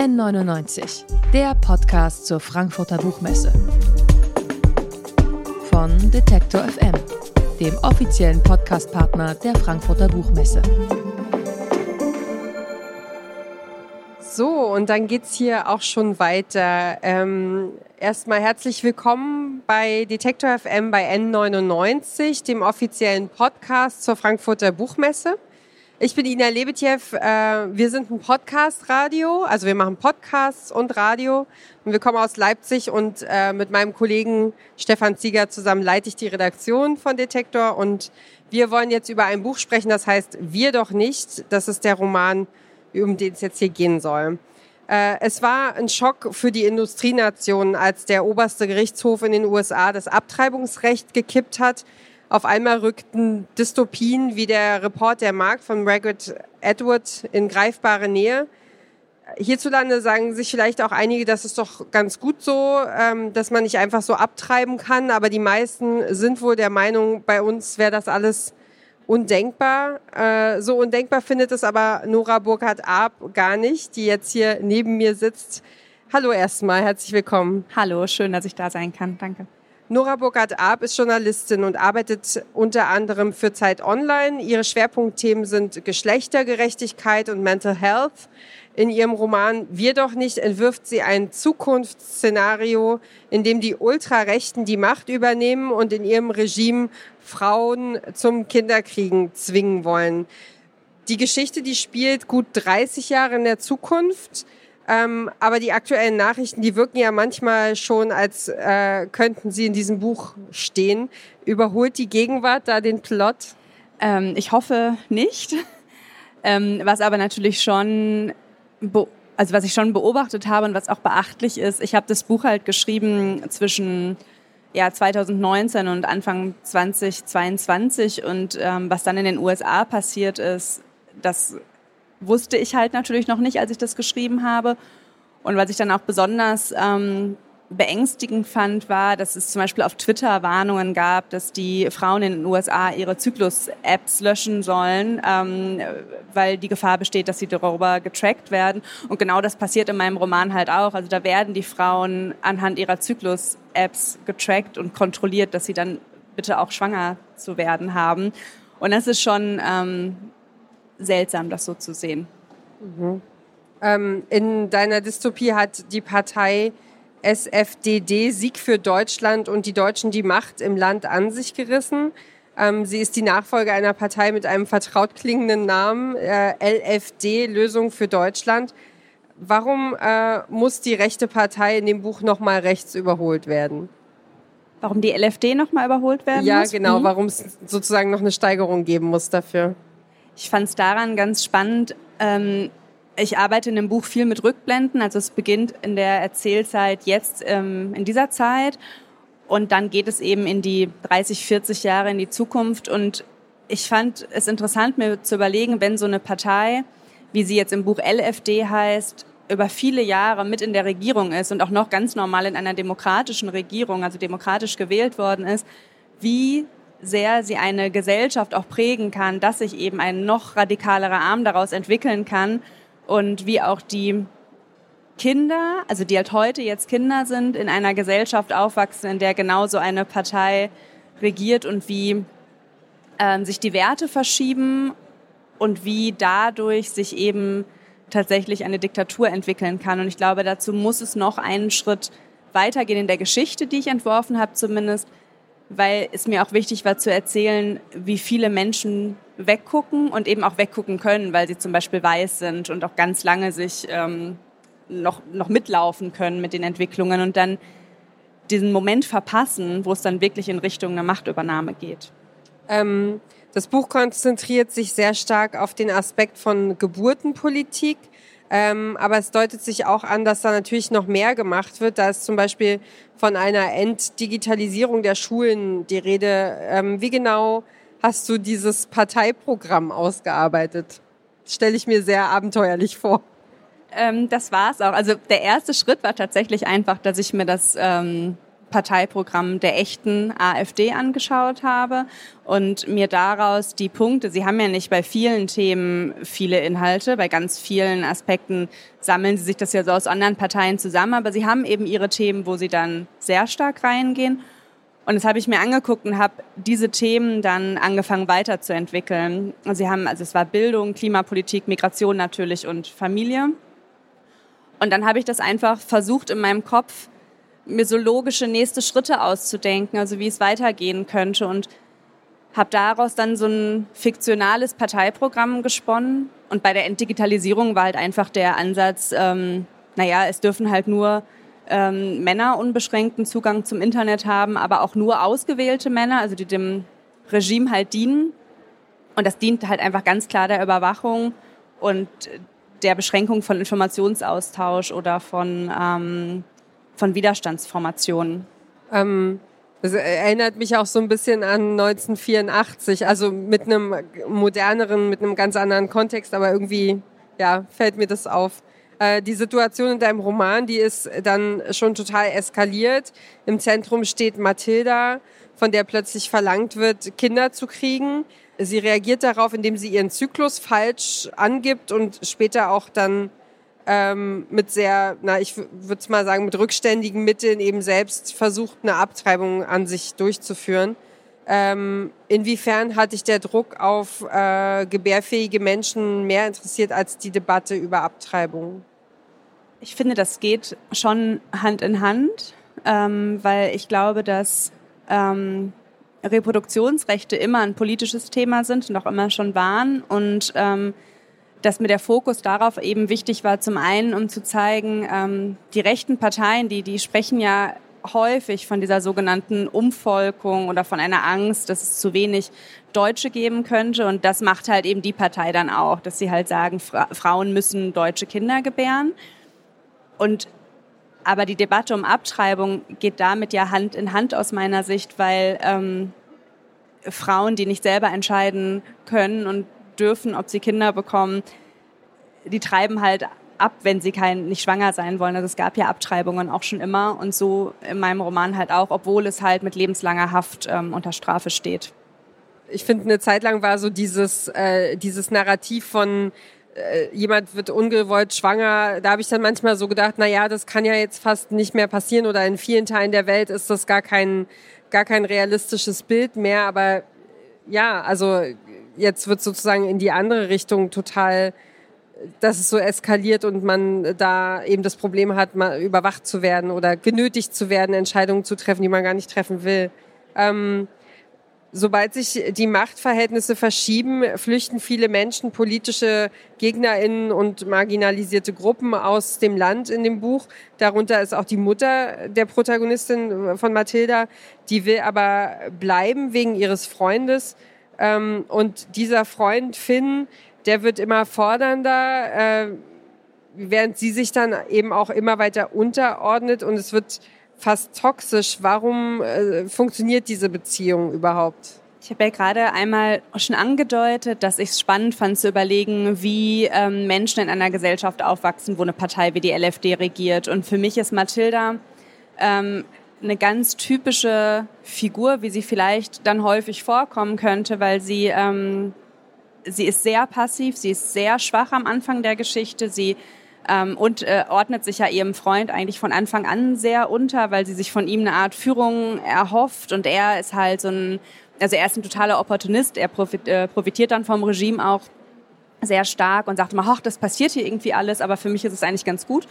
N99, der Podcast zur Frankfurter Buchmesse. Von Detektor FM, dem offiziellen Podcastpartner der Frankfurter Buchmesse. So, und dann geht's hier auch schon weiter. Ähm, erstmal herzlich willkommen bei Detektor FM bei N99, dem offiziellen Podcast zur Frankfurter Buchmesse. Ich bin Ina Lebetjew. Äh, wir sind ein Podcast-Radio, also wir machen Podcasts und Radio. Und wir kommen aus Leipzig und äh, mit meinem Kollegen Stefan Zieger zusammen leite ich die Redaktion von Detektor. Und wir wollen jetzt über ein Buch sprechen, das heißt Wir doch nicht. Das ist der Roman, um den es jetzt hier gehen soll. Äh, es war ein Schock für die Industrienationen, als der oberste Gerichtshof in den USA das Abtreibungsrecht gekippt hat auf einmal rückten Dystopien wie der Report der Markt von Margaret Edward in greifbare Nähe. Hierzulande sagen sich vielleicht auch einige, das ist doch ganz gut so, ähm, dass man nicht einfach so abtreiben kann. Aber die meisten sind wohl der Meinung, bei uns wäre das alles undenkbar. Äh, so undenkbar findet es aber Nora Burkhardt-Arp gar nicht, die jetzt hier neben mir sitzt. Hallo erstmal, herzlich willkommen. Hallo, schön, dass ich da sein kann. Danke. Nora Burkhardt-Arp ist Journalistin und arbeitet unter anderem für Zeit Online. Ihre Schwerpunktthemen sind Geschlechtergerechtigkeit und Mental Health. In ihrem Roman Wir doch nicht entwirft sie ein Zukunftsszenario, in dem die Ultrarechten die Macht übernehmen und in ihrem Regime Frauen zum Kinderkriegen zwingen wollen. Die Geschichte, die spielt gut 30 Jahre in der Zukunft. Ähm, aber die aktuellen Nachrichten, die wirken ja manchmal schon, als äh, könnten sie in diesem Buch stehen. Überholt die Gegenwart da den Plot? Ähm, ich hoffe nicht. Ähm, was aber natürlich schon, also was ich schon beobachtet habe und was auch beachtlich ist, ich habe das Buch halt geschrieben zwischen ja, 2019 und Anfang 2022 und ähm, was dann in den USA passiert ist, das wusste ich halt natürlich noch nicht, als ich das geschrieben habe. Und was ich dann auch besonders ähm, beängstigend fand, war, dass es zum Beispiel auf Twitter Warnungen gab, dass die Frauen in den USA ihre Zyklus-Apps löschen sollen, ähm, weil die Gefahr besteht, dass sie darüber getrackt werden. Und genau das passiert in meinem Roman halt auch. Also da werden die Frauen anhand ihrer Zyklus-Apps getrackt und kontrolliert, dass sie dann bitte auch schwanger zu werden haben. Und das ist schon ähm, seltsam, das so zu sehen. Mhm. Ähm, in deiner Dystopie hat die Partei SFDD Sieg für Deutschland und die Deutschen die Macht im Land an sich gerissen. Ähm, sie ist die Nachfolge einer Partei mit einem vertraut klingenden Namen, äh, LFD, Lösung für Deutschland. Warum äh, muss die rechte Partei in dem Buch nochmal rechts überholt werden? Warum die LFD nochmal überholt werden ja, muss? Ja, genau, mhm. warum es sozusagen noch eine Steigerung geben muss dafür. Ich fand es daran ganz spannend. Ähm, ich arbeite in dem Buch viel mit Rückblenden. Also es beginnt in der Erzählzeit jetzt ähm, in dieser Zeit und dann geht es eben in die 30, 40 Jahre in die Zukunft. Und ich fand es interessant, mir zu überlegen, wenn so eine Partei, wie sie jetzt im Buch LFD heißt, über viele Jahre mit in der Regierung ist und auch noch ganz normal in einer demokratischen Regierung, also demokratisch gewählt worden ist, wie sehr sie eine Gesellschaft auch prägen kann, dass sich eben ein noch radikalerer Arm daraus entwickeln kann und wie auch die Kinder, also die halt heute jetzt Kinder sind, in einer Gesellschaft aufwachsen, in der genauso eine Partei regiert und wie äh, sich die Werte verschieben und wie dadurch sich eben tatsächlich eine Diktatur entwickeln kann. Und ich glaube, dazu muss es noch einen Schritt weitergehen in der Geschichte, die ich entworfen habe zumindest, weil es mir auch wichtig war zu erzählen, wie viele Menschen weggucken und eben auch weggucken können, weil sie zum Beispiel weiß sind und auch ganz lange sich ähm, noch, noch mitlaufen können mit den Entwicklungen und dann diesen Moment verpassen, wo es dann wirklich in Richtung einer Machtübernahme geht. Ähm, das Buch konzentriert sich sehr stark auf den Aspekt von Geburtenpolitik. Ähm, aber es deutet sich auch an, dass da natürlich noch mehr gemacht wird. Da ist zum Beispiel von einer Entdigitalisierung der Schulen die Rede. Ähm, wie genau hast du dieses Parteiprogramm ausgearbeitet? Stelle ich mir sehr abenteuerlich vor. Ähm, das war es auch. Also der erste Schritt war tatsächlich einfach, dass ich mir das ähm, Parteiprogramm der echten AfD angeschaut habe und mir daraus die Punkte, Sie haben ja nicht bei vielen Themen viele Inhalte, bei ganz vielen Aspekten sammeln Sie sich das ja so aus anderen Parteien zusammen, aber Sie haben eben Ihre Themen, wo Sie dann sehr stark reingehen. Und das habe ich mir angeguckt und habe diese Themen dann angefangen weiterzuentwickeln. Sie haben, also es war Bildung, Klimapolitik, Migration natürlich und Familie. Und dann habe ich das einfach versucht in meinem Kopf mir so logische nächste Schritte auszudenken, also wie es weitergehen könnte und habe daraus dann so ein fiktionales Parteiprogramm gesponnen. Und bei der Entdigitalisierung war halt einfach der Ansatz, ähm, naja, es dürfen halt nur ähm, Männer unbeschränkten Zugang zum Internet haben, aber auch nur ausgewählte Männer, also die dem Regime halt dienen. Und das dient halt einfach ganz klar der Überwachung und der Beschränkung von Informationsaustausch oder von ähm, von Widerstandsformationen. Ähm, das erinnert mich auch so ein bisschen an 1984, also mit einem moderneren, mit einem ganz anderen Kontext, aber irgendwie ja, fällt mir das auf. Äh, die Situation in deinem Roman, die ist dann schon total eskaliert. Im Zentrum steht Mathilda, von der plötzlich verlangt wird, Kinder zu kriegen. Sie reagiert darauf, indem sie ihren Zyklus falsch angibt und später auch dann ähm, mit sehr, na, ich würde mal sagen, mit rückständigen Mitteln eben selbst versucht, eine Abtreibung an sich durchzuführen. Ähm, inwiefern hat dich der Druck auf äh, gebärfähige Menschen mehr interessiert als die Debatte über Abtreibung? Ich finde, das geht schon Hand in Hand, ähm, weil ich glaube, dass ähm, Reproduktionsrechte immer ein politisches Thema sind und auch immer schon waren und ähm, dass mir der Fokus darauf eben wichtig war, zum einen, um zu zeigen, ähm, die rechten Parteien, die, die sprechen ja häufig von dieser sogenannten Umvolkung oder von einer Angst, dass es zu wenig Deutsche geben könnte. Und das macht halt eben die Partei dann auch, dass sie halt sagen, Fra Frauen müssen deutsche Kinder gebären. Und aber die Debatte um Abtreibung geht damit ja Hand in Hand aus meiner Sicht, weil ähm, Frauen, die nicht selber entscheiden können und dürfen, ob sie Kinder bekommen, die treiben halt ab, wenn sie kein, nicht schwanger sein wollen. Also es gab ja Abtreibungen auch schon immer und so in meinem Roman halt auch, obwohl es halt mit lebenslanger Haft ähm, unter Strafe steht. Ich finde, eine Zeit lang war so dieses, äh, dieses Narrativ von äh, jemand wird ungewollt schwanger, da habe ich dann manchmal so gedacht, na ja, das kann ja jetzt fast nicht mehr passieren oder in vielen Teilen der Welt ist das gar kein, gar kein realistisches Bild mehr, aber ja, also jetzt wird sozusagen in die andere Richtung total, dass es so eskaliert und man da eben das Problem hat, mal überwacht zu werden oder genötigt zu werden, Entscheidungen zu treffen, die man gar nicht treffen will. Ähm, sobald sich die Machtverhältnisse verschieben, flüchten viele Menschen, politische GegnerInnen und marginalisierte Gruppen aus dem Land in dem Buch. Darunter ist auch die Mutter der Protagonistin von Mathilda. Die will aber bleiben wegen ihres Freundes. Ähm, und dieser Freund Finn, der wird immer fordernder, äh, während sie sich dann eben auch immer weiter unterordnet und es wird fast toxisch. Warum äh, funktioniert diese Beziehung überhaupt? Ich habe ja gerade einmal schon angedeutet, dass ich es spannend fand zu überlegen, wie ähm, Menschen in einer Gesellschaft aufwachsen, wo eine Partei wie die LFD regiert. Und für mich ist Mathilda ähm, eine ganz typische Figur, wie sie vielleicht dann häufig vorkommen könnte, weil sie, ähm, sie ist sehr passiv, sie ist sehr schwach am Anfang der Geschichte, sie ähm, und äh, ordnet sich ja ihrem Freund eigentlich von Anfang an sehr unter, weil sie sich von ihm eine Art Führung erhofft und er ist halt so ein, also er ist ein totaler Opportunist, er profit, äh, profitiert dann vom Regime auch sehr stark und sagt immer, ach, das passiert hier irgendwie alles, aber für mich ist es eigentlich ganz gut.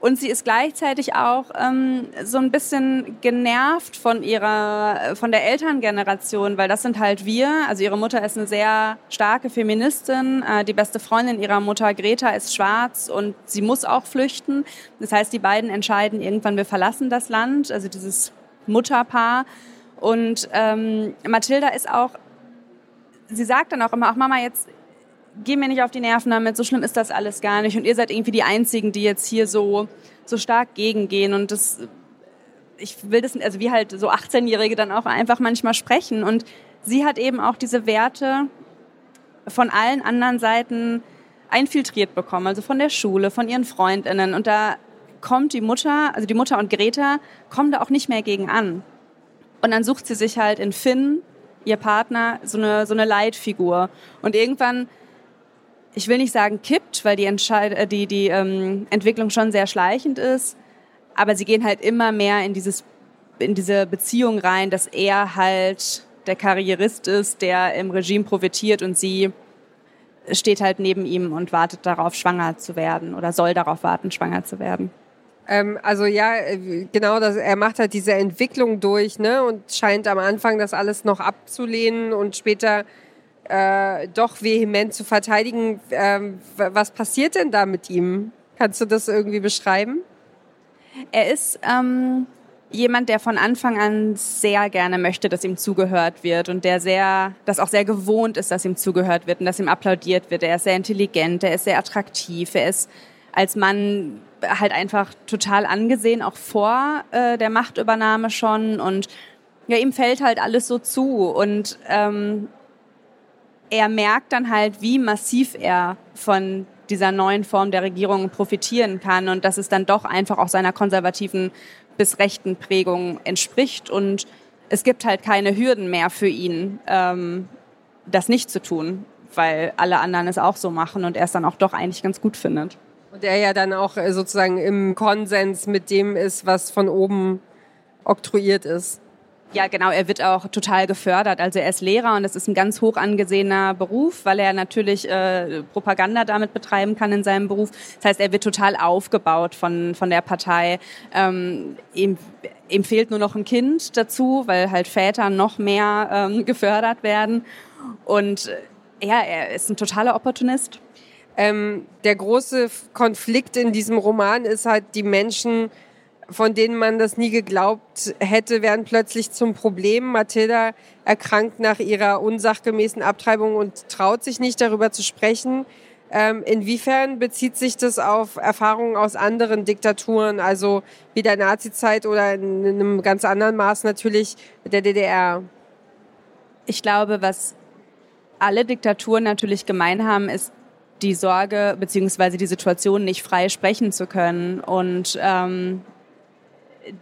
Und sie ist gleichzeitig auch ähm, so ein bisschen genervt von ihrer, von der Elterngeneration, weil das sind halt wir. Also ihre Mutter ist eine sehr starke Feministin. Äh, die beste Freundin ihrer Mutter, Greta, ist schwarz und sie muss auch flüchten. Das heißt, die beiden entscheiden irgendwann, wir verlassen das Land. Also dieses Mutterpaar. Und ähm, Mathilda ist auch, sie sagt dann auch immer, ach Mama, jetzt geh mir nicht auf die Nerven damit, so schlimm ist das alles gar nicht. Und ihr seid irgendwie die Einzigen, die jetzt hier so, so stark gegengehen. Und das, ich will das, also wie halt so 18-Jährige dann auch einfach manchmal sprechen. Und sie hat eben auch diese Werte von allen anderen Seiten einfiltriert bekommen, also von der Schule, von ihren Freundinnen. Und da kommt die Mutter, also die Mutter und Greta, kommen da auch nicht mehr gegen an. Und dann sucht sie sich halt in Finn, ihr Partner, so eine, so eine Leitfigur. Und irgendwann, ich will nicht sagen kippt, weil die, Entscheid äh, die, die ähm, Entwicklung schon sehr schleichend ist, aber sie gehen halt immer mehr in, dieses, in diese Beziehung rein, dass er halt der Karrierist ist, der im Regime profitiert und sie steht halt neben ihm und wartet darauf, schwanger zu werden oder soll darauf warten, schwanger zu werden. Ähm, also ja, genau, das, er macht halt diese Entwicklung durch ne, und scheint am Anfang das alles noch abzulehnen und später äh, doch vehement zu verteidigen. Ähm, was passiert denn da mit ihm? Kannst du das irgendwie beschreiben? Er ist ähm, jemand, der von Anfang an sehr gerne möchte, dass ihm zugehört wird und der sehr, das auch sehr gewohnt ist, dass ihm zugehört wird und dass ihm applaudiert wird. Er ist sehr intelligent, er ist sehr attraktiv, er ist als Mann halt einfach total angesehen, auch vor äh, der Machtübernahme schon und ja, ihm fällt halt alles so zu und ähm, er merkt dann halt, wie massiv er von dieser neuen Form der Regierung profitieren kann und dass es dann doch einfach auch seiner konservativen bis rechten Prägung entspricht. Und es gibt halt keine Hürden mehr für ihn, ähm, das nicht zu tun, weil alle anderen es auch so machen und er es dann auch doch eigentlich ganz gut findet. Und er ja dann auch äh, sozusagen im Konsens mit dem ist, was von oben oktroyiert ist. Ja, genau. Er wird auch total gefördert. Also er ist Lehrer und das ist ein ganz hoch angesehener Beruf, weil er natürlich äh, Propaganda damit betreiben kann in seinem Beruf. Das heißt, er wird total aufgebaut von, von der Partei. Ähm, ihm, ihm fehlt nur noch ein Kind dazu, weil halt Väter noch mehr ähm, gefördert werden. Und äh, ja, er ist ein totaler Opportunist. Ähm, der große Konflikt in diesem Roman ist halt, die Menschen von denen man das nie geglaubt hätte, werden plötzlich zum Problem. Mathilda erkrankt nach ihrer unsachgemäßen Abtreibung und traut sich nicht darüber zu sprechen. Ähm, inwiefern bezieht sich das auf Erfahrungen aus anderen Diktaturen, also wie der Nazizeit oder in einem ganz anderen Maß natürlich der DDR? Ich glaube, was alle Diktaturen natürlich gemein haben, ist die Sorge beziehungsweise die Situation, nicht frei sprechen zu können und ähm,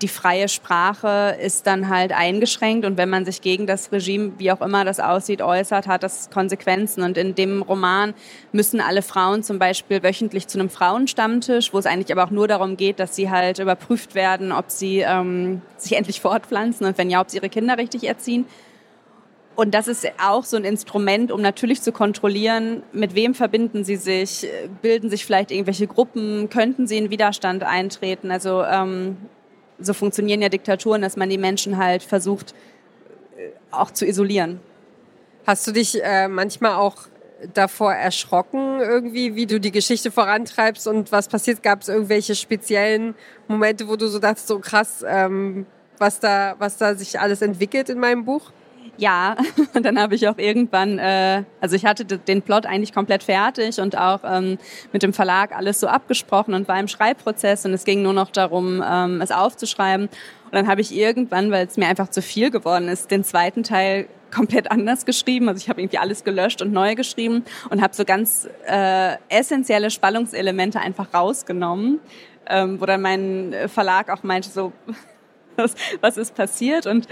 die freie Sprache ist dann halt eingeschränkt und wenn man sich gegen das Regime, wie auch immer das aussieht, äußert, hat das Konsequenzen. Und in dem Roman müssen alle Frauen zum Beispiel wöchentlich zu einem Frauenstammtisch, wo es eigentlich aber auch nur darum geht, dass sie halt überprüft werden, ob sie ähm, sich endlich fortpflanzen und wenn ja, ob sie ihre Kinder richtig erziehen. Und das ist auch so ein Instrument, um natürlich zu kontrollieren, mit wem verbinden sie sich, bilden sich vielleicht irgendwelche Gruppen, könnten sie in Widerstand eintreten. Also ähm, so funktionieren ja Diktaturen, dass man die Menschen halt versucht äh, auch zu isolieren. Hast du dich äh, manchmal auch davor erschrocken, irgendwie, wie du die Geschichte vorantreibst und was passiert? Gab es irgendwelche speziellen Momente, wo du so dachtest, so krass, ähm, was da, was da sich alles entwickelt in meinem Buch? Ja, und dann habe ich auch irgendwann, äh, also ich hatte den Plot eigentlich komplett fertig und auch ähm, mit dem Verlag alles so abgesprochen und war im Schreibprozess und es ging nur noch darum, ähm, es aufzuschreiben. Und dann habe ich irgendwann, weil es mir einfach zu viel geworden ist, den zweiten Teil komplett anders geschrieben. Also ich habe irgendwie alles gelöscht und neu geschrieben und habe so ganz äh, essentielle Spannungselemente einfach rausgenommen, ähm, wo dann mein Verlag auch meinte so, was, was ist passiert und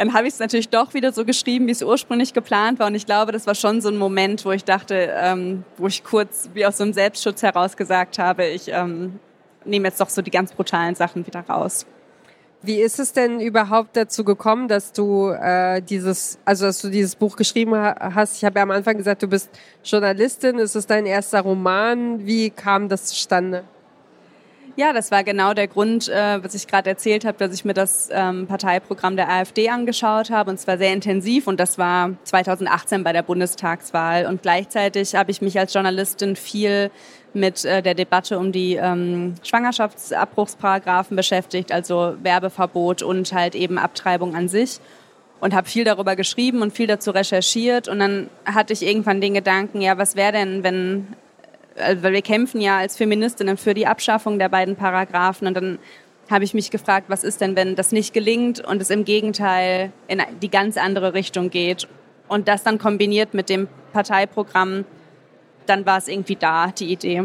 dann habe ich es natürlich doch wieder so geschrieben, wie es ursprünglich geplant war. Und ich glaube, das war schon so ein Moment, wo ich dachte, ähm, wo ich kurz wie aus so einem Selbstschutz heraus gesagt habe, ich ähm, nehme jetzt doch so die ganz brutalen Sachen wieder raus. Wie ist es denn überhaupt dazu gekommen, dass du äh, dieses, also dass du dieses Buch geschrieben hast? Ich habe ja am Anfang gesagt, du bist Journalistin. Ist es dein erster Roman? Wie kam das zustande? Ja, das war genau der Grund, äh, was ich gerade erzählt habe, dass ich mir das ähm, Parteiprogramm der AfD angeschaut habe und zwar sehr intensiv und das war 2018 bei der Bundestagswahl. Und gleichzeitig habe ich mich als Journalistin viel mit äh, der Debatte um die ähm, Schwangerschaftsabbruchsparagraphen beschäftigt, also Werbeverbot und halt eben Abtreibung an sich. Und habe viel darüber geschrieben und viel dazu recherchiert. Und dann hatte ich irgendwann den Gedanken, ja, was wäre denn, wenn weil wir kämpfen ja als Feministinnen für die Abschaffung der beiden Paragraphen und dann habe ich mich gefragt, was ist denn, wenn das nicht gelingt und es im Gegenteil in die ganz andere Richtung geht und das dann kombiniert mit dem Parteiprogramm, dann war es irgendwie da, die Idee.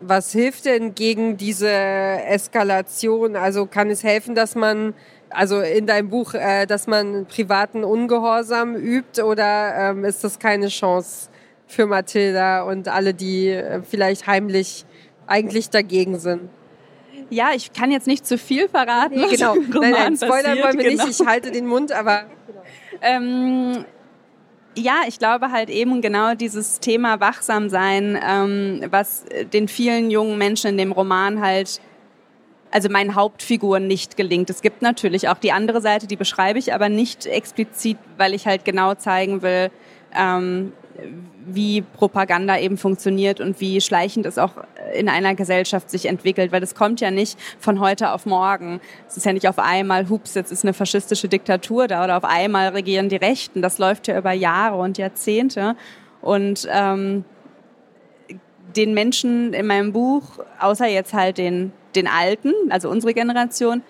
was hilft denn gegen diese Eskalation? Also kann es helfen, dass man also in deinem Buch, äh, dass man privaten Ungehorsam übt oder ähm, ist das keine Chance für Mathilda und alle, die äh, vielleicht heimlich eigentlich dagegen sind? Ja, ich kann jetzt nicht zu viel verraten. Nee, genau. nein, nein, Spoiler wollen wir genau. nicht. Ich halte den Mund, aber. Ähm, ja, ich glaube halt eben genau dieses Thema wachsam sein, ähm, was den vielen jungen Menschen in dem Roman halt, also meinen Hauptfiguren nicht gelingt. Es gibt natürlich auch die andere Seite, die beschreibe ich aber nicht explizit, weil ich halt genau zeigen will, ähm, wie Propaganda eben funktioniert und wie schleichend es auch in einer Gesellschaft sich entwickelt, weil das kommt ja nicht von heute auf morgen. Es ist ja nicht auf einmal, hups, jetzt ist eine faschistische Diktatur da oder auf einmal regieren die Rechten. Das läuft ja über Jahre und Jahrzehnte. Und ähm, den Menschen in meinem Buch, außer jetzt halt den, den Alten, also unsere Generation,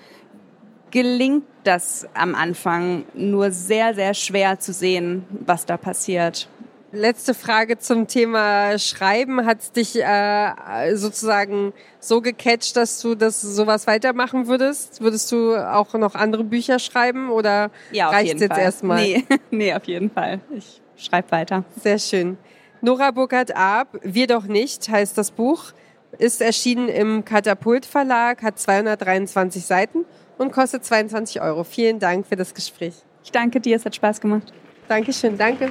gelingt das am Anfang nur sehr, sehr schwer zu sehen, was da passiert. Letzte Frage zum Thema Schreiben. Hat es dich äh, sozusagen so gecatcht, dass du das sowas weitermachen würdest? Würdest du auch noch andere Bücher schreiben oder ja, reicht es jetzt erstmal? Nee, nee, auf jeden Fall. Ich schreibe weiter. Sehr schön. Nora Burkhardt-Ab, Wir doch nicht, heißt das Buch, ist erschienen im Katapult Verlag, hat 223 Seiten und kostet 22 Euro. Vielen Dank für das Gespräch. Ich danke dir, es hat Spaß gemacht. Dankeschön, danke.